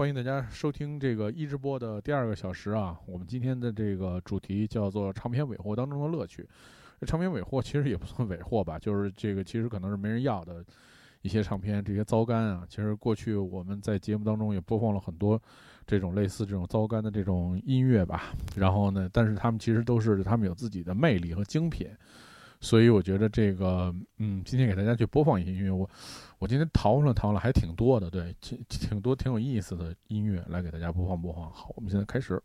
欢迎大家收听这个一直播的第二个小时啊。我们今天的这个主题叫做唱片尾货当中的乐趣。唱片尾货其实也不算尾货吧，就是这个其实可能是没人要的一些唱片，这些糟干啊。其实过去我们在节目当中也播放了很多这种类似这种糟干的这种音乐吧。然后呢，但是他们其实都是他们有自己的魅力和精品。所以我觉得这个，嗯，今天给大家去播放一些音乐，我我今天淘了淘了，还挺多的，对，挺挺多挺有意思的音乐来给大家播放播放。好，我们现在开始。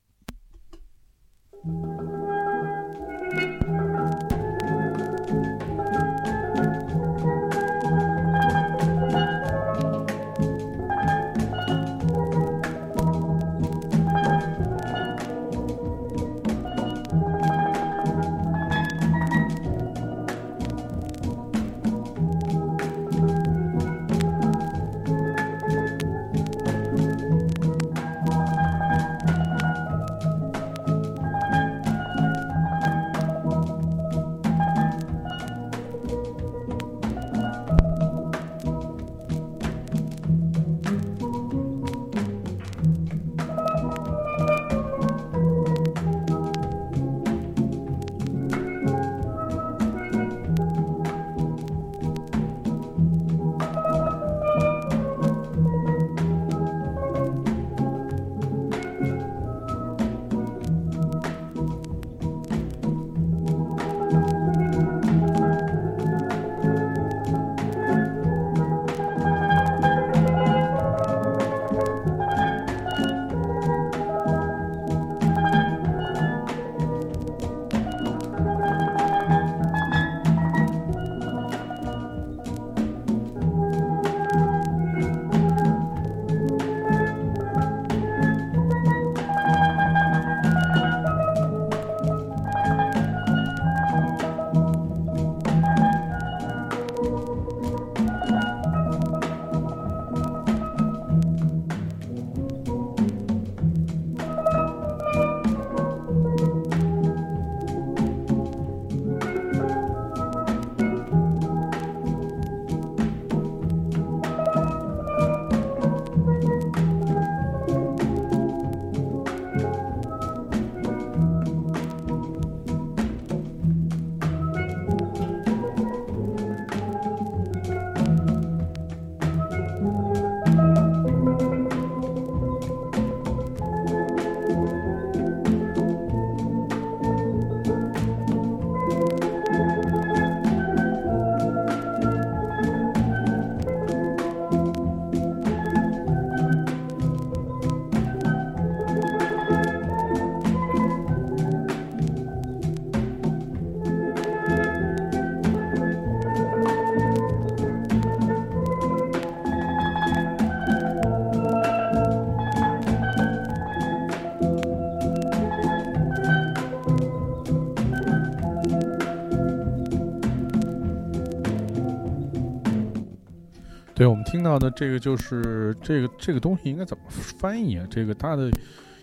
到的这个就是这个这个东西应该怎么翻译啊？这个它的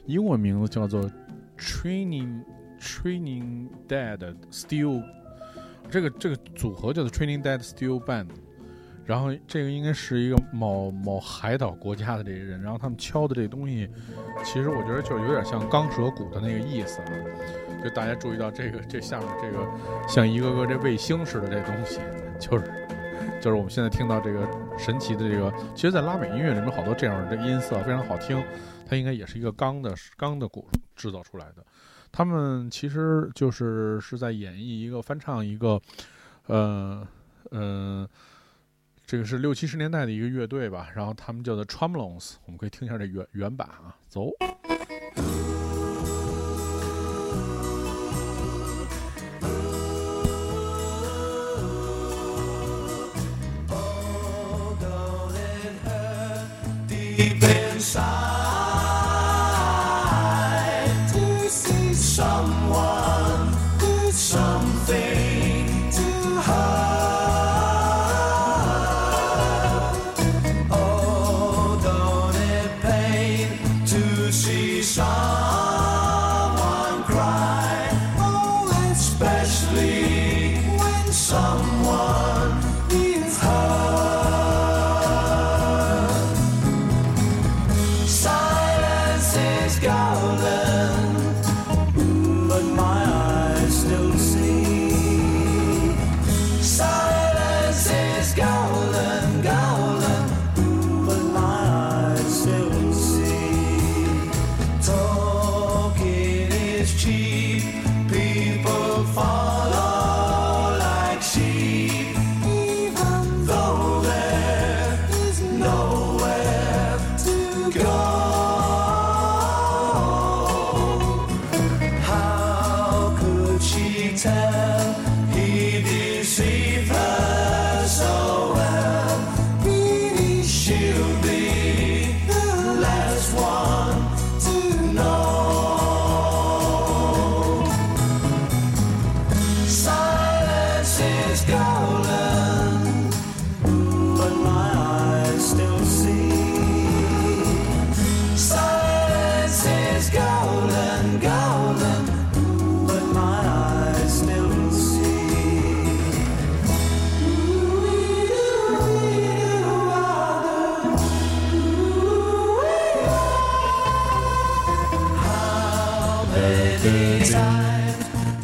英文名字叫做 Training Training Dead Steel，这个这个组合叫做 Training Dead Steel Band，然后这个应该是一个某某海岛国家的这些人，然后他们敲的这东西，其实我觉得就有点像钢舌鼓的那个意思啊。就大家注意到这个这下面这个像一个个这卫星似的这东西，就是就是我们现在听到这个。神奇的这个，其实，在拉美音乐里面，好多这样的音色非常好听。它应该也是一个钢的钢的鼓制造出来的。他们其实就是是在演绎一个翻唱一个，呃呃，这个是六七十年代的一个乐队吧。然后他们叫做 Tromlones，我们可以听一下这原原版啊，走。e pensar.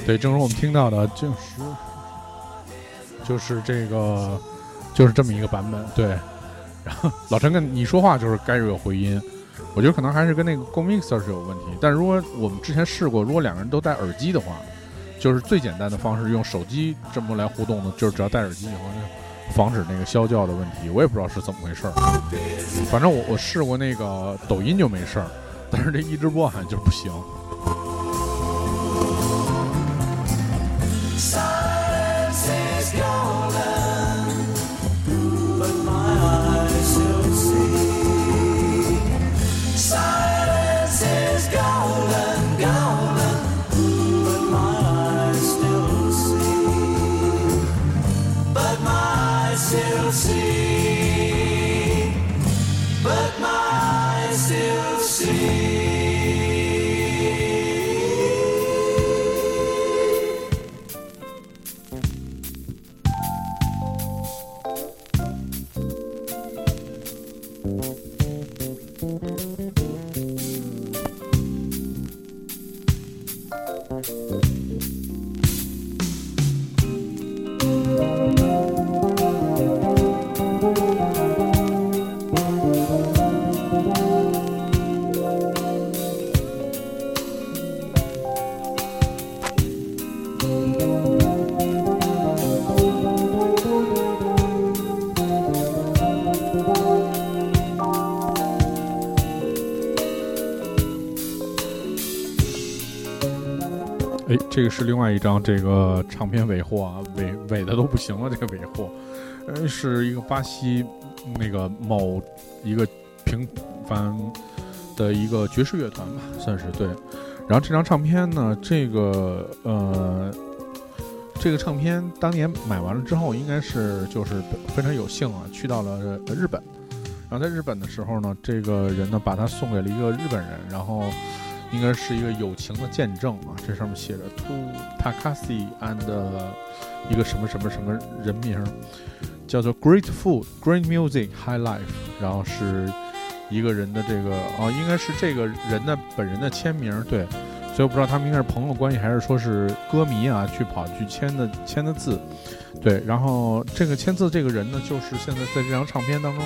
对，正如我们听到的，就是就是这个，就是这么一个版本。对，然后老陈跟你说话就是该有回音，我觉得可能还是跟那个 Go Mixer 是有问题。但如果我们之前试过，如果两个人都戴耳机的话，就是最简单的方式，用手机这么来互动的，就是只要戴耳机以后，就防止那个消叫的问题。我也不知道是怎么回事儿，反正我我试过那个抖音就没事儿，但是这一直播好像就不行。这是另外一张这个唱片尾货啊，尾尾的都不行了。这个尾货，呃，是一个巴西那个某一个平凡的一个爵士乐团吧，算是对。然后这张唱片呢，这个呃，这个唱片当年买完了之后，应该是就是非常有幸啊，去到了日本。然后在日本的时候呢，这个人呢把它送给了一个日本人，然后。应该是一个友情的见证啊！这上面写着 “To Takashi and 一个什么什么什么人名，叫做 Great Food, Great Music, High Life。然后是一个人的这个啊，应该是这个人的本人的签名。对，所以我不知道他们应该是朋友关系，还是说是歌迷啊去跑去签的签的字。对，然后这个签字这个人呢，就是现在在这张唱片当中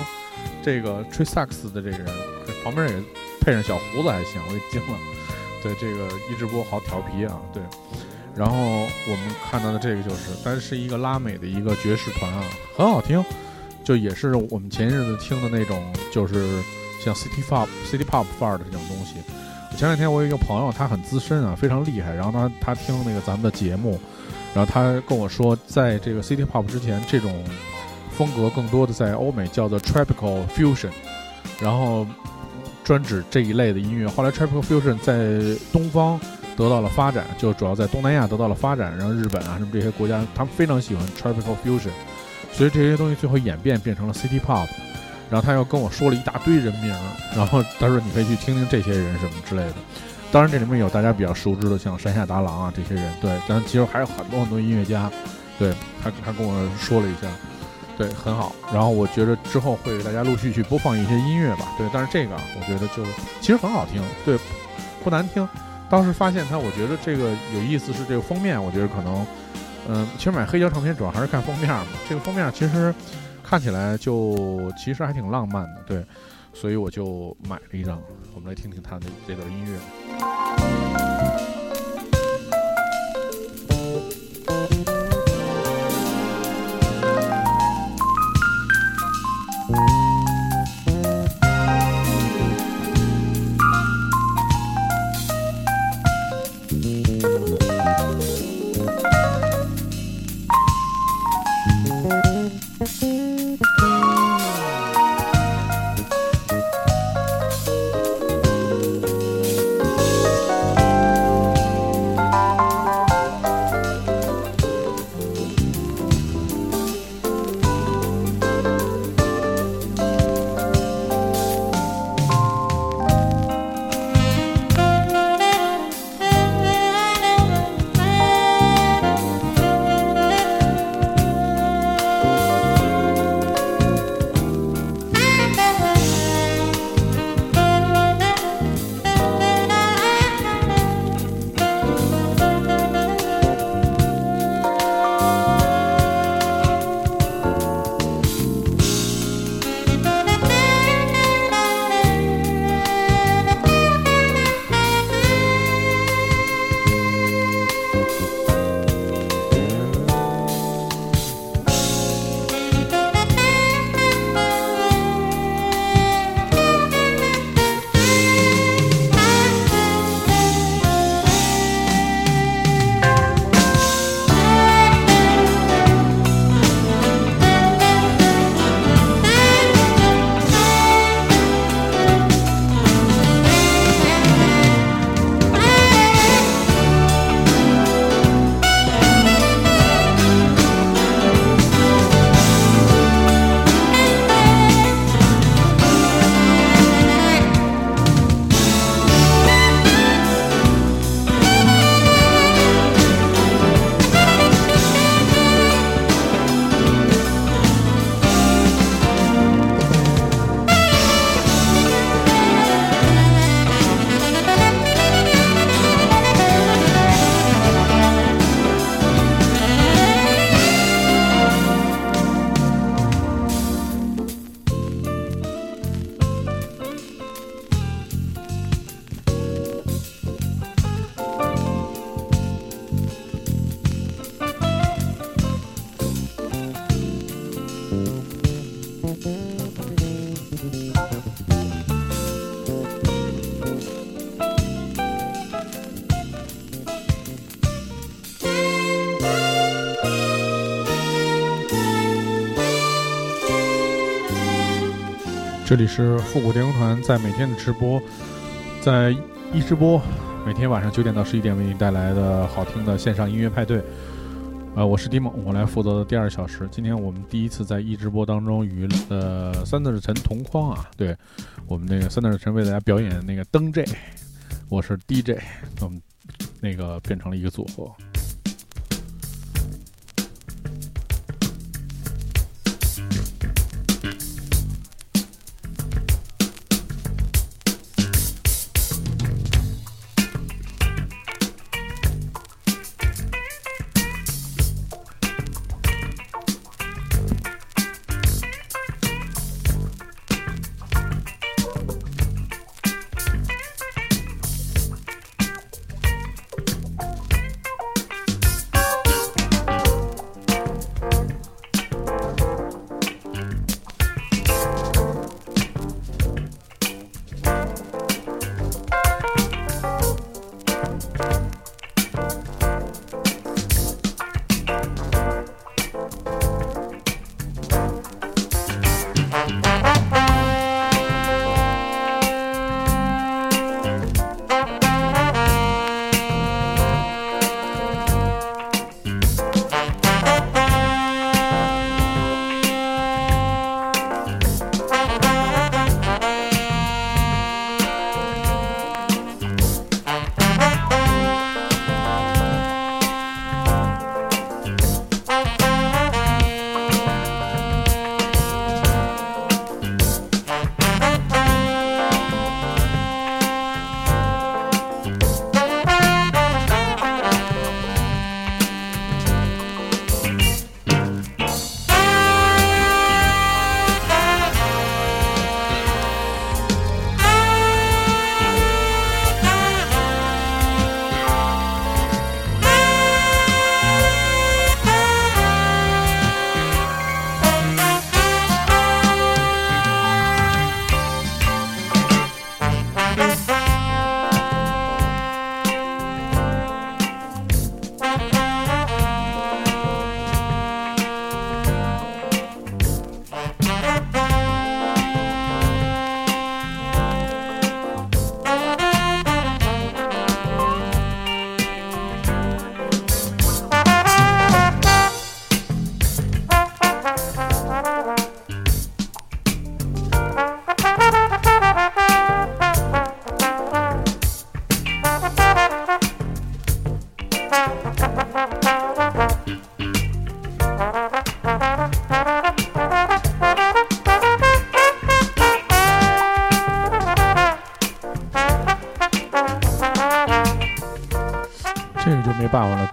这个吹萨克斯的这个人，旁边也配上小胡子还行，我也惊了。对这个一直播好调皮啊，对，然后我们看到的这个就是，但是一个拉美的一个爵士团啊，很好听，就也是我们前日子听的那种，就是像 City Pop、City Pop 范儿的这种东西。前两天我有一个朋友，他很资深啊，非常厉害，然后他他听那个咱们的节目，然后他跟我说，在这个 City Pop 之前，这种风格更多的在欧美叫做 Tropical Fusion，然后。专指这一类的音乐。后来，Tropical Fusion 在东方得到了发展，就主要在东南亚得到了发展。然后，日本啊什么这些国家，他们非常喜欢 Tropical Fusion，所以这些东西最后演变变成了 City Pop。然后他又跟我说了一大堆人名，然后他说你可以去听听这些人什么之类的。当然，这里面有大家比较熟知的，像山下达郎啊这些人，对。但其实还有很多很多音乐家，对他他跟我说了一下。对，很好。然后我觉得之后会给大家陆续去播放一些音乐吧。对，但是这个我觉得就其实很好听，对，不难听。当时发现它，我觉得这个有意思是这个封面，我觉得可能，嗯，其实买黑胶唱片主要还是看封面嘛。这个封面其实看起来就其实还挺浪漫的，对，所以我就买了一张。我们来听听他的这段音乐。这里是复古电工团在每天的直播，在一直播，每天晚上九点到十一点为你带来的好听的线上音乐派对。呃，我是迪梦，我来负责的第二小时。今天我们第一次在一直播当中与呃三德神同框啊，对我们那个三德神为大家表演那个灯 J，我是 DJ，我们那个变成了一个组合。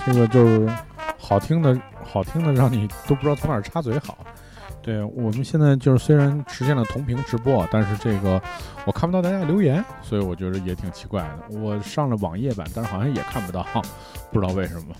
这个就是好听的，好听的让你都不知道从哪儿插嘴好。对我们现在就是虽然实现了同屏直播，但是这个我看不到大家留言，所以我觉得也挺奇怪的。我上了网页版，但是好像也看不到，不知道为什么。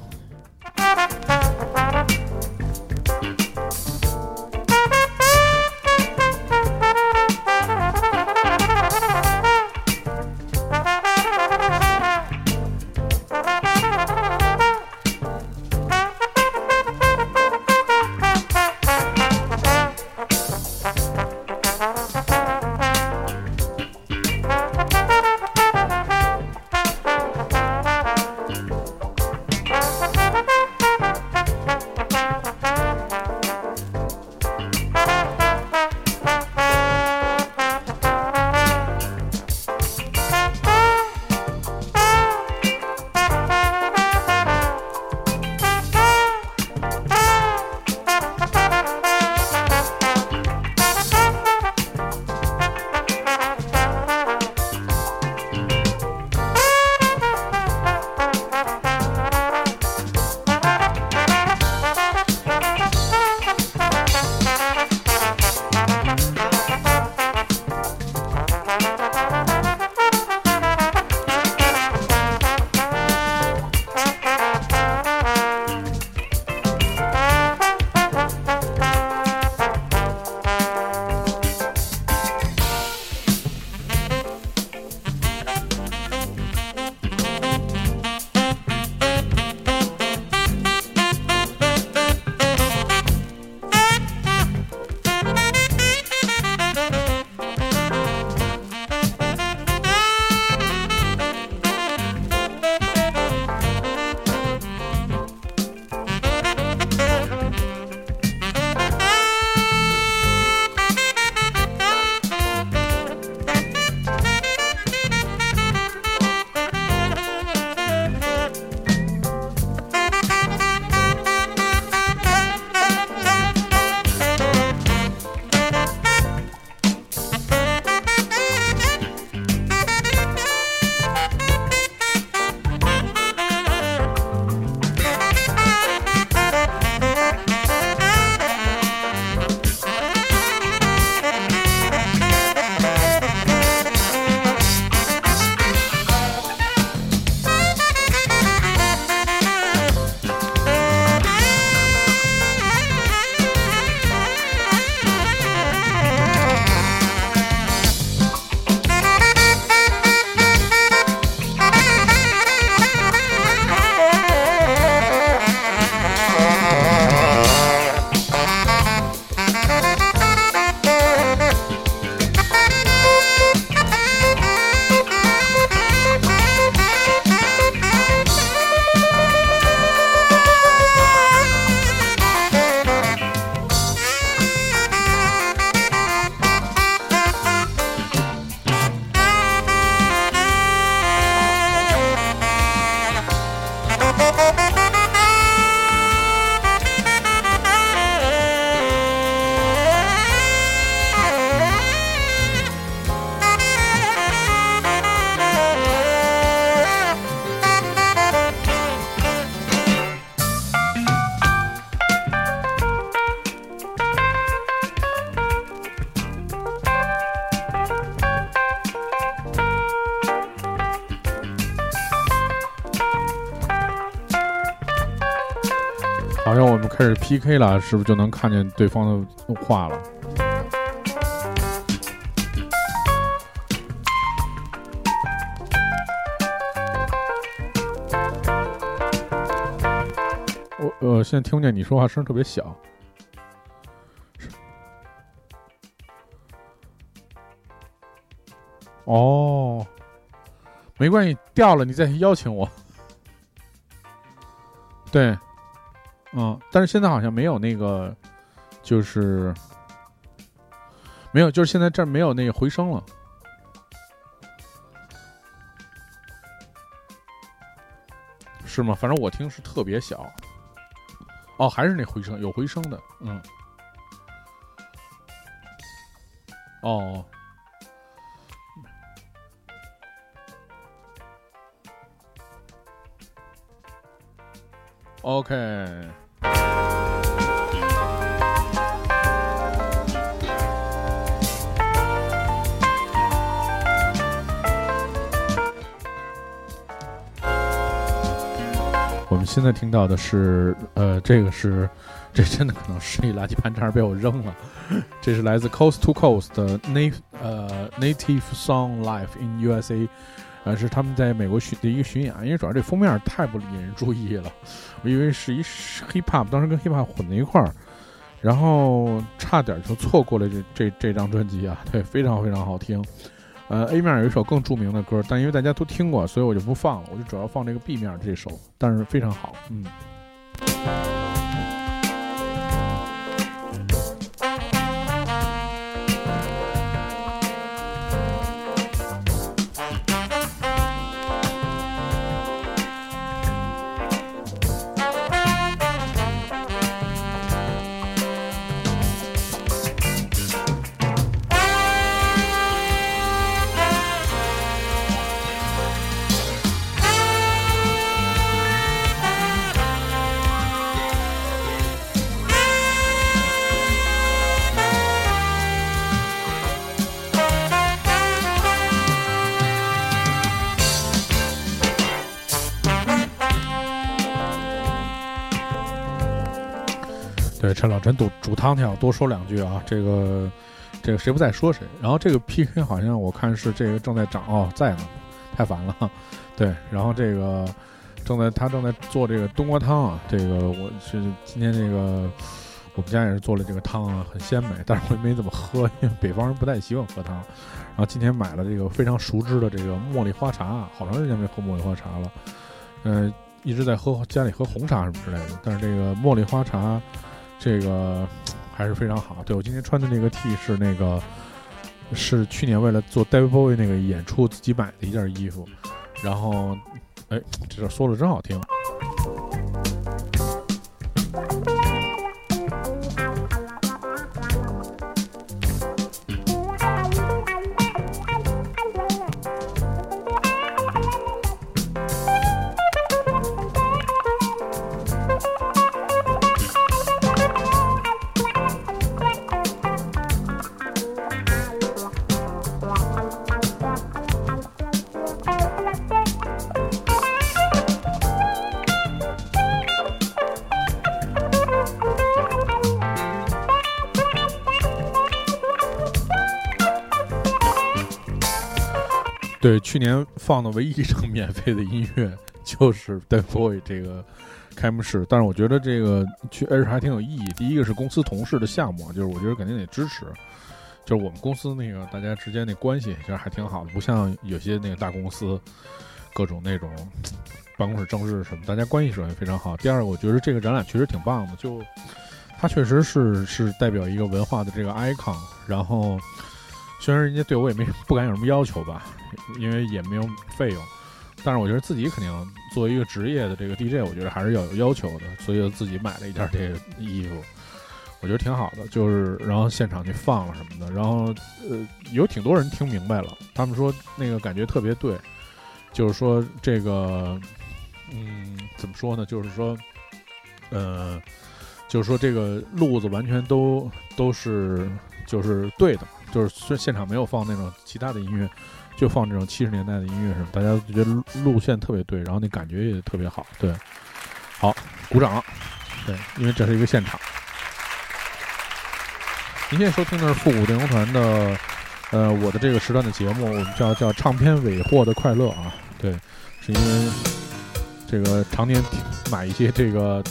PK 了，是不是就能看见对方的话了？我呃，现在听不见你说话，声特别小。哦，没关系，掉了你再邀请我。对。嗯，但是现在好像没有那个，就是没有，就是现在这没有那个回声了，是吗？反正我听是特别小。哦，还是那回声，有回声的，嗯。哦。OK。我们现在听到的是，呃，这个是，这真的可能是一垃圾盘，差点被我扔了。这是来自 Coast to Coast 的 Native 呃 Native Song Life in USA，呃，是他们在美国巡的一个巡演。因为主要这封面太不引人注意了，我以为是一 Hip Hop，当时跟 Hip Hop 混在一块儿，然后差点就错过了这这这张专辑啊。对，非常非常好听。呃，A 面有一首更著名的歌，但因为大家都听过，所以我就不放了，我就主要放这个 B 面这首，但是非常好，嗯。汤要多说两句啊，这个这个谁不在说谁。然后这个 PK 好像我看是这个正在涨哦，在呢，太烦了。对，然后这个正在他正在做这个冬瓜汤啊，这个我是今天这个我们家也是做了这个汤啊，很鲜美，但是我也没怎么喝，因为北方人不太习惯喝汤。然后今天买了这个非常熟知的这个茉莉花茶，好长时间没喝茉莉花茶了，嗯，一直在喝家里喝红茶什么之类的，但是这个茉莉花茶。这个还是非常好。对我今天穿的那个 T 是那个，是去年为了做 David Bowie 那个演出自己买的一件衣服。然后，哎，这说的真好听。年放的唯一一场免费的音乐就是 da Boy 这个开幕式，但是我觉得这个去而且还挺有意义。第一个是公司同事的项目，就是我觉得肯定得支持，就是我们公司那个大家之间那关系其实还挺好的，不像有些那个大公司各种那种办公室政治什么，大家关系首先非常好。第二个，我觉得这个展览确实挺棒的，就它确实是是代表一个文化的这个 icon，然后。虽然人家对我也没不敢有什么要求吧，因为也没有费用，但是我觉得自己肯定作为一个职业的这个 DJ，我觉得还是要有要求的，所以自己买了一件这个衣服，我觉得挺好的。就是然后现场去放了什么的，然后呃有挺多人听明白了，他们说那个感觉特别对，就是说这个嗯怎么说呢？就是说呃就是说这个路子完全都都是就是对的嘛，就是现场没有放那种其他的音乐。就放这种七十年代的音乐什么，大家都觉得路线特别对，然后那感觉也特别好，对，好，鼓掌，对，因为这是一个现场。您现在收听的是复古电工团的，呃，我的这个时段的节目，我们叫叫唱片尾货的快乐啊，对，是因为这个常年买一些这个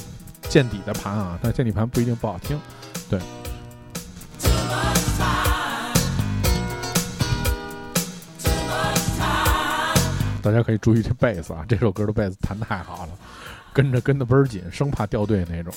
见底的盘啊，但见底盘不一定不好听，对。大家可以注意这贝斯啊，这首歌的贝斯弹太好了，跟着跟的倍儿紧，生怕掉队那种。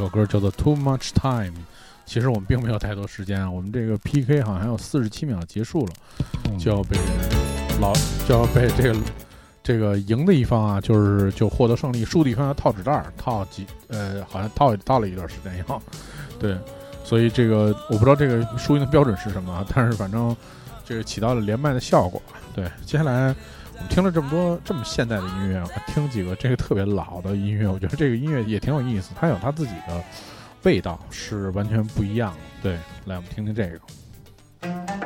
首歌叫做《Too Much Time》，其实我们并没有太多时间啊，我们这个 PK 好像还有四十七秒结束了，就要被老就要被这个这个赢的一方啊，就是就获得胜利，输的一方要套纸袋儿，套几呃，好像套套了一段时间要，对，所以这个我不知道这个输赢的标准是什么，但是反正这个起到了连麦的效果。对，接下来我听了这么多这么现代的音乐，听几个这个特别老的音乐，我觉得这个音乐也挺有意思，它有它自己的味道，是完全不一样的。对，来我们听听这个。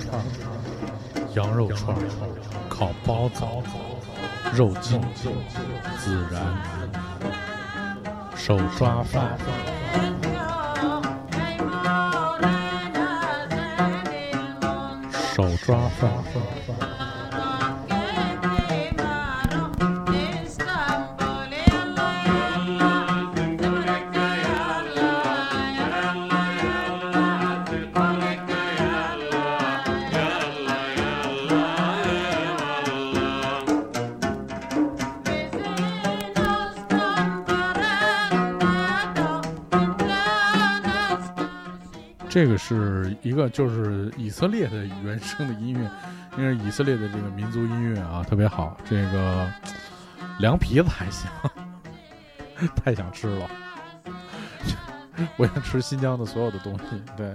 串羊肉串烤包子，肉筋，孜然，手抓饭，手抓饭。这个是一个就是以色列的原声的音乐，因为以色列的这个民族音乐啊特别好。这个凉皮子还行，太想吃了，我想吃新疆的所有的东西。对，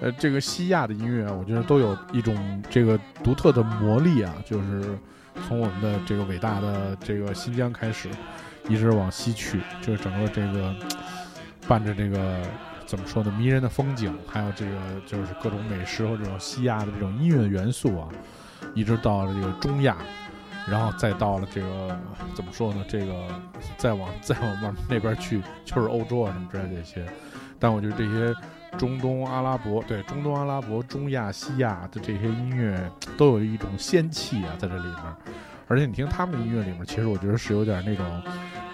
呃，这个西亚的音乐，我觉得都有一种这个独特的魔力啊，就是从我们的这个伟大的这个新疆开始，一直往西去，就是整个这个伴着这个。怎么说呢？迷人的风景，还有这个就是各种美食和这种西亚的这种音乐元素啊，一直到了这个中亚，然后再到了这个怎么说呢？这个再往再往往那边去，就是欧洲啊什么之类这些。但我觉得这些中东阿拉伯，对中东阿拉伯、中亚、西亚的这些音乐，都有一种仙气啊在这里面。而且你听他们的音乐里面，其实我觉得是有点那种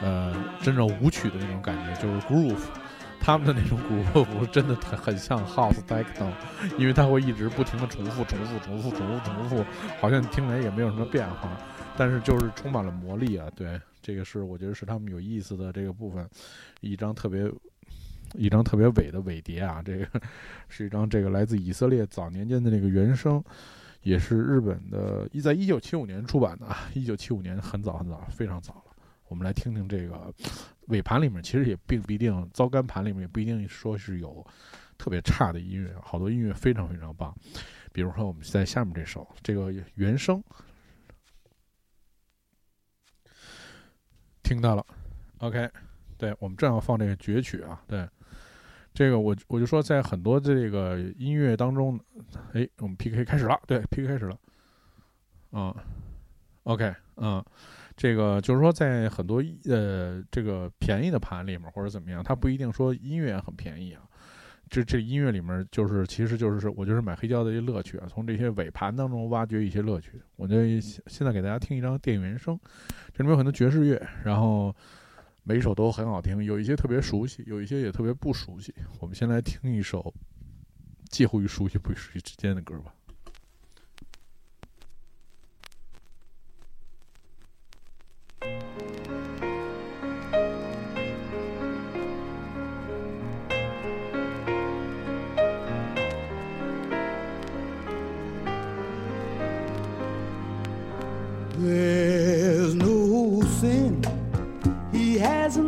呃真正舞曲的那种感觉，就是 groove。他们的那种鼓乐符真的很很像 house techno，因为它会一直不停的重复、重复、重复、重复、重复，好像听来也没有什么变化，但是就是充满了魔力啊！对，这个是我觉得是他们有意思的这个部分，一张特别一张特别伟的尾碟啊！这个是一张这个来自以色列早年间的那个原声，也是日本的，一在一九七五年出版的，一九七五年很早很早，非常早了。我们来听听这个尾盘里面，其实也并不一定，糟干盘里面也不一定说是有特别差的音乐，好多音乐非常非常棒。比如说，我们在下面这首这个原声听到了，OK，对我们正要放这个绝曲啊，对，这个我我就说在很多这个音乐当中，哎，我们 PK 开始了，对，PK 开始了，嗯，OK，嗯。这个就是说，在很多呃这个便宜的盘里面或者怎么样，它不一定说音乐很便宜啊。这这音乐里面就是其实就是我就是买黑胶的一些乐趣啊，从这些尾盘当中挖掘一些乐趣。我就现在给大家听一张电影原声，这里面有很多爵士乐，然后每一首都很好听，有一些特别熟悉，有一些也特别不熟悉。我们先来听一首介乎于熟悉不熟悉之间的歌吧。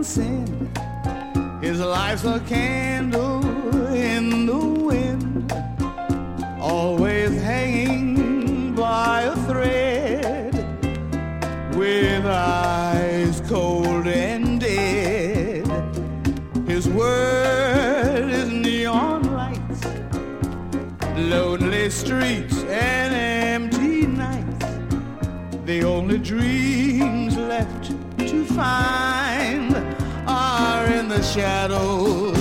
His life's a candle in the wind, always hanging by a thread, with eyes cold and dead. His word is neon lights, lonely streets, and empty nights. The only dreams left to find shadows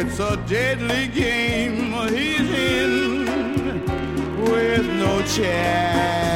It's a deadly game he's in with no chance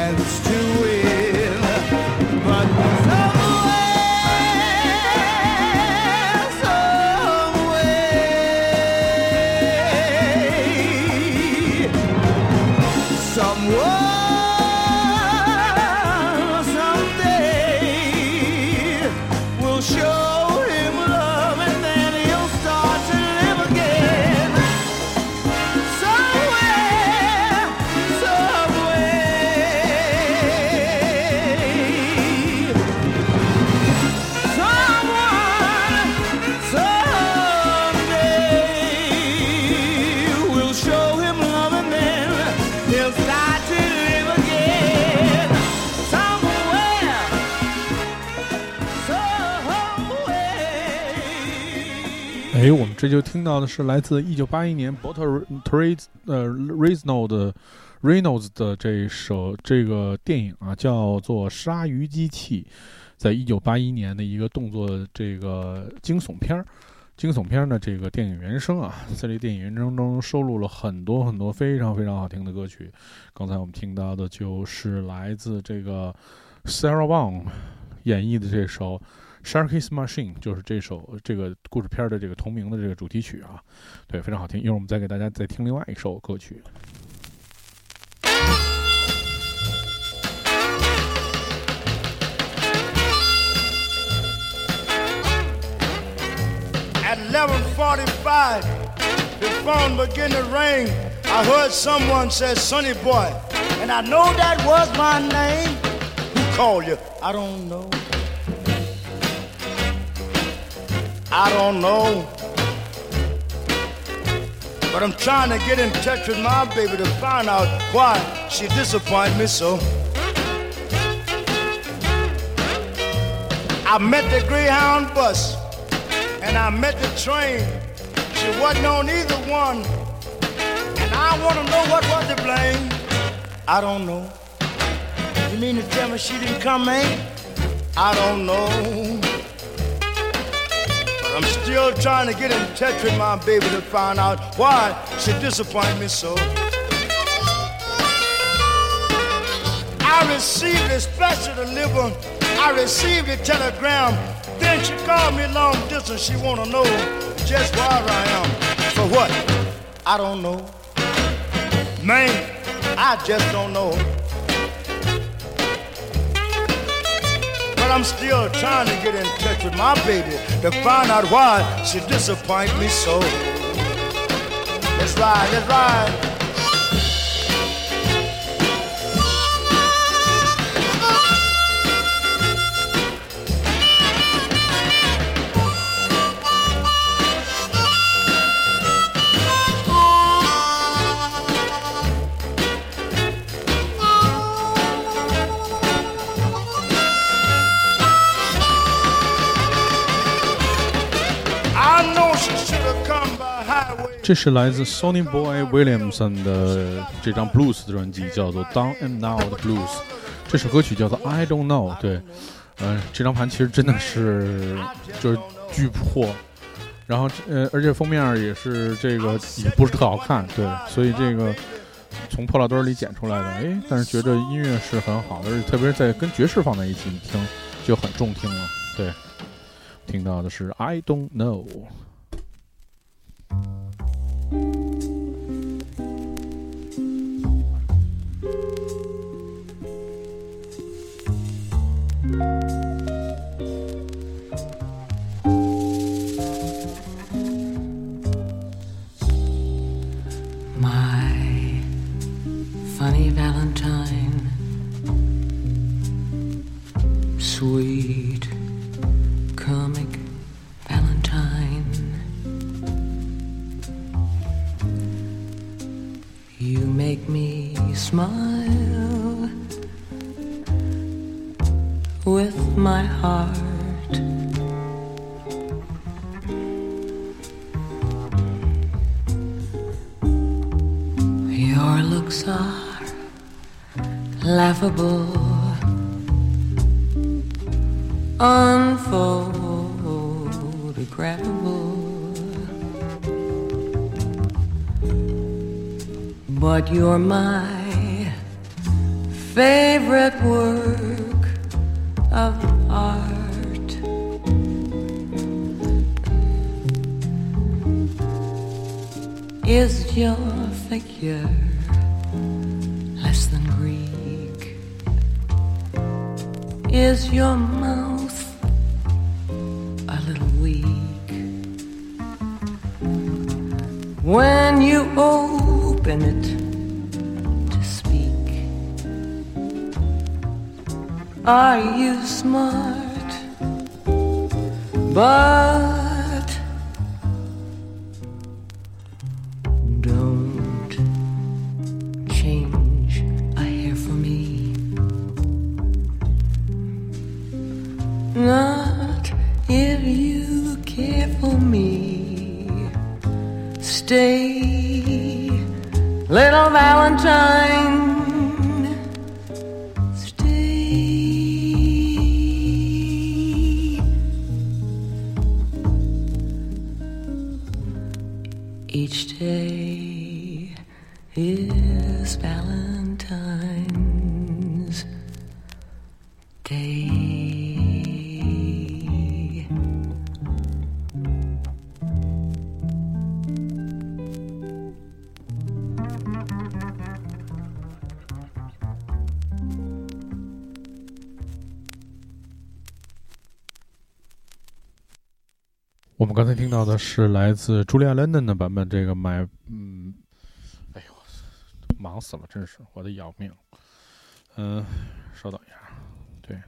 哎，我们这就听到的是来自一九八一年 b o t e t r e s 呃 r e s n o 的 Reynolds 的这首这个电影啊，叫做《鲨鱼机器》，在一九八一年的一个动作这个惊悚片儿。惊悚片的这个电影原声啊，在这电影原声中收录了很多很多非常非常好听的歌曲。刚才我们听到的就是来自这个 Sarah Vaughan 演绎的这首。Sharky's Machine 就是这首这个故事片的这个同名的这个主题曲啊，对，非常好听。一会儿我们再给大家再听另外一首歌曲。At 11:45, the phone began to ring. I heard someone say, "Sonny boy," and I know that was my name. Who called you? I don't know. I don't know. But I'm trying to get in touch with my baby to find out why she disappointed me so. I met the Greyhound bus and I met the train. She wasn't on either one. And I want to know what was to blame. I don't know. You mean to tell me she didn't come, man? I don't know. I'm still trying to get in touch with my baby to find out why she disappointed me so. I received a special delivery. I received a telegram. Then she called me long distance. She wanna know just where I am. For what? I don't know. Man, I just don't know. But I'm still trying to get in touch with my baby to find out why she disappointed me so. Let's ride, let's ride. 这是来自 Sony Boy Williamson 的这张 blues 的专辑，叫做《Down and Out Blues》。这首歌曲叫做《I Don't Know》。对，嗯、这张盘其实真的是就是巨破，然后呃，而且封面也是这个也不是特好看，对，所以这个从破烂堆里捡出来的，哎，但是觉得音乐是很好的，而且特别是在跟爵士放在一起，你听就很中听了。对，听到的是《I Don't Know》。My funny Valentine, For my. 到的是来自茱莉亚·兰登的版本，这个买，嗯，哎呦，忙死了，真是我的要命。嗯、稍等一下，对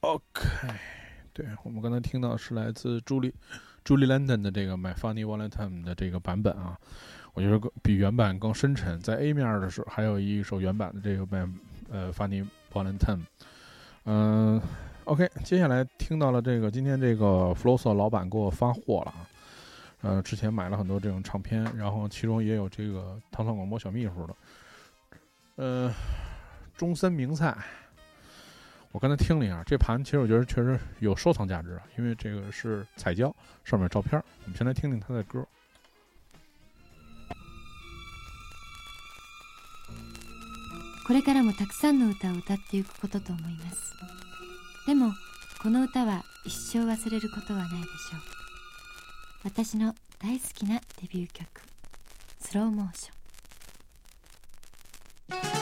，OK，对我们刚才听到是来自朱莉朱莉·兰登的这个《My Funny Valentine》的这个版本啊，我觉得比原版更深沉。在 A 面的时候，还有一首原版的这个《My 呃 Funny Valentine》，嗯、OK，接下来听到了这个，今天这个 Floso 老板给我发货了啊。呃，之前买了很多这种唱片，然后其中也有这个糖蒜广播小秘书的，呃，中森名菜。我刚才听了一下，这盘其实我觉得确实有收藏价值啊，因为这个是彩胶，上面有照片儿。我们先来听听他的歌。これからもたくさんの歌を歌っていくことと思います でもこの歌は一生忘れることはないでしょう。私の大好きなデビュー曲「スローモーション」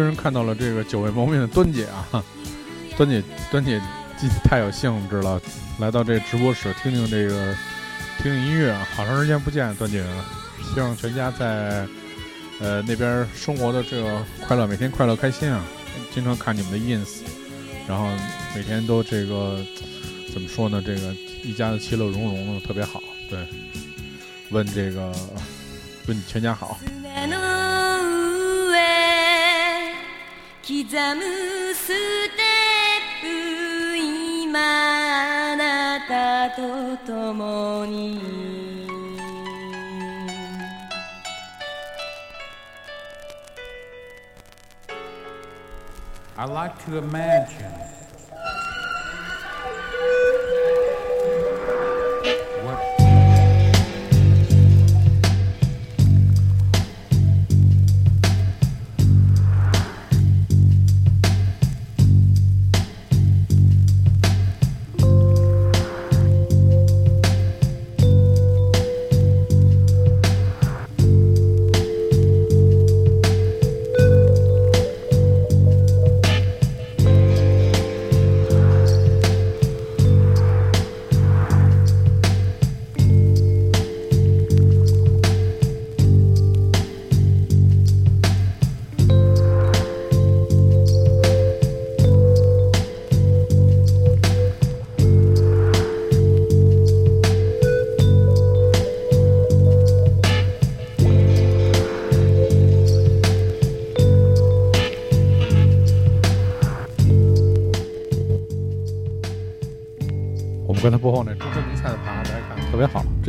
ション哟，居然看到了这个久未谋面的端姐啊！端姐，端姐今太有兴致了，来到这个直播室听听这个听听音乐啊！好长时间不见，端姐，希望全家在呃那边生活的这个快乐，每天快乐开心啊！经常看你们的 ins，然后每天都这个怎么说呢？这个一家子其乐融融的，特别好。对，问这个问你全家好。 刻むステップ今あなたと共に I like to imagine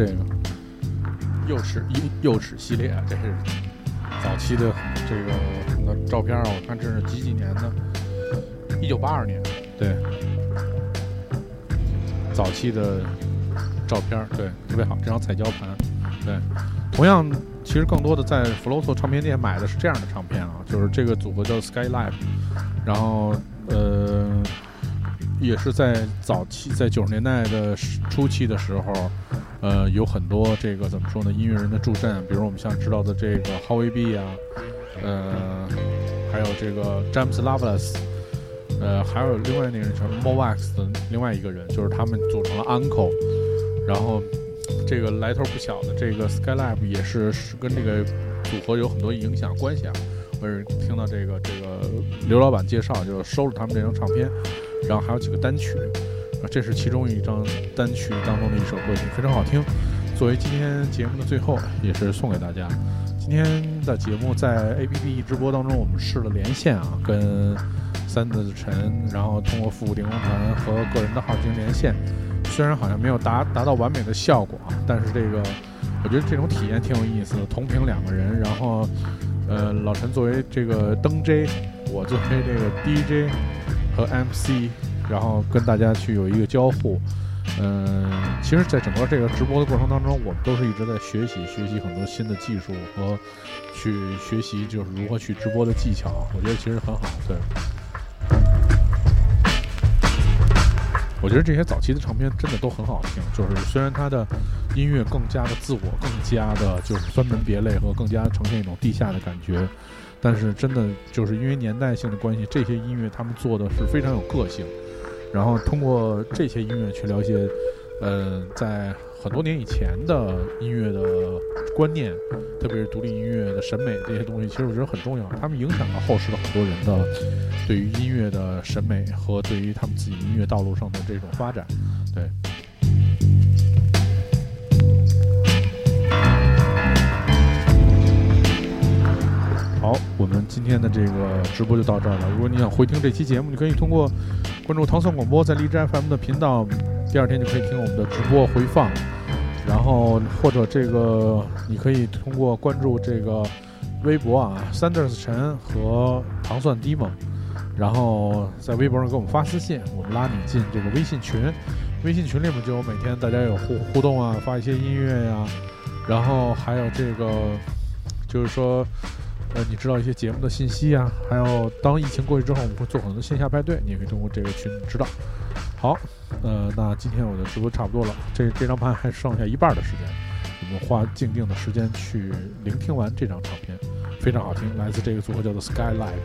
这个幼齿幼幼齿系列，这是早期的这个很多照片啊，我看这是几几年的，一九八二年，对，早期的照片，对，特别好，这张彩胶盘，对，同样，其实更多的在 Floso 唱片店买的是这样的唱片啊，就是这个组合叫 Sky Live，然后呃。也是在早期，在九十年代的初期的时候，呃，有很多这个怎么说呢，音乐人的助阵，比如我们像知道的这个 Howie B 啊，呃，还有这个 James Loveless，呃，还有另外那个人叫 Movax 的另外一个人，就是他们组成了 Uncle，然后这个来头不小的这个 Skylab 也是跟这个组合有很多影响关系啊。我是听到这个这个刘老板介绍，就是收了他们这张唱片。然后还有几个单曲，这是其中一张单曲当中的一首歌曲，非常好听。作为今天节目的最后，也是送给大家。今天的节目在 APP 直播当中，我们试了连线啊，跟三子晨，然后通过复古电工团和个人的号进行连线。虽然好像没有达达到完美的效果啊，但是这个我觉得这种体验挺有意思的。同屏两个人，然后呃，老陈作为这个灯 J，我作为这个 DJ。和 MC，然后跟大家去有一个交互，嗯，其实，在整个这个直播的过程当中，我们都是一直在学习，学习很多新的技术和去学习就是如何去直播的技巧。我觉得其实很好，对。我觉得这些早期的唱片真的都很好听，就是虽然它的音乐更加的自我，更加的就是分门别类和更加呈现一种地下的感觉，但是真的就是因为年代性的关系，这些音乐他们做的是非常有个性。然后通过这些音乐去了解，呃，在很多年以前的音乐的观念，特别是独立音乐的审美这些东西，其实我觉得很重要。他们影响了后世的很多人的对于音乐的审美和对于他们自己音乐道路上的这种发展。对。好，我们今天的这个直播就到这儿了。如果你想回听这期节目，你可以通过关注糖蒜广播，在荔枝 FM 的频道，第二天就可以听我们的直播回放。然后或者这个，你可以通过关注这个微博啊，Sanders 陈和糖蒜 Dimo，然后在微博上给我们发私信，我们拉你进这个微信群。微信群里面就有每天大家有互互动啊，发一些音乐呀、然后还有这个就是说。呃，你知道一些节目的信息啊，还有当疫情过去之后，我们会做很多线下派对，你也可以通过这个群知道。好，呃，那今天我的直播差不多了，这这张盘还剩下一半的时间，我们花静静的时间去聆听完这张唱片，非常好听，来自这个组合叫做 Sky Live。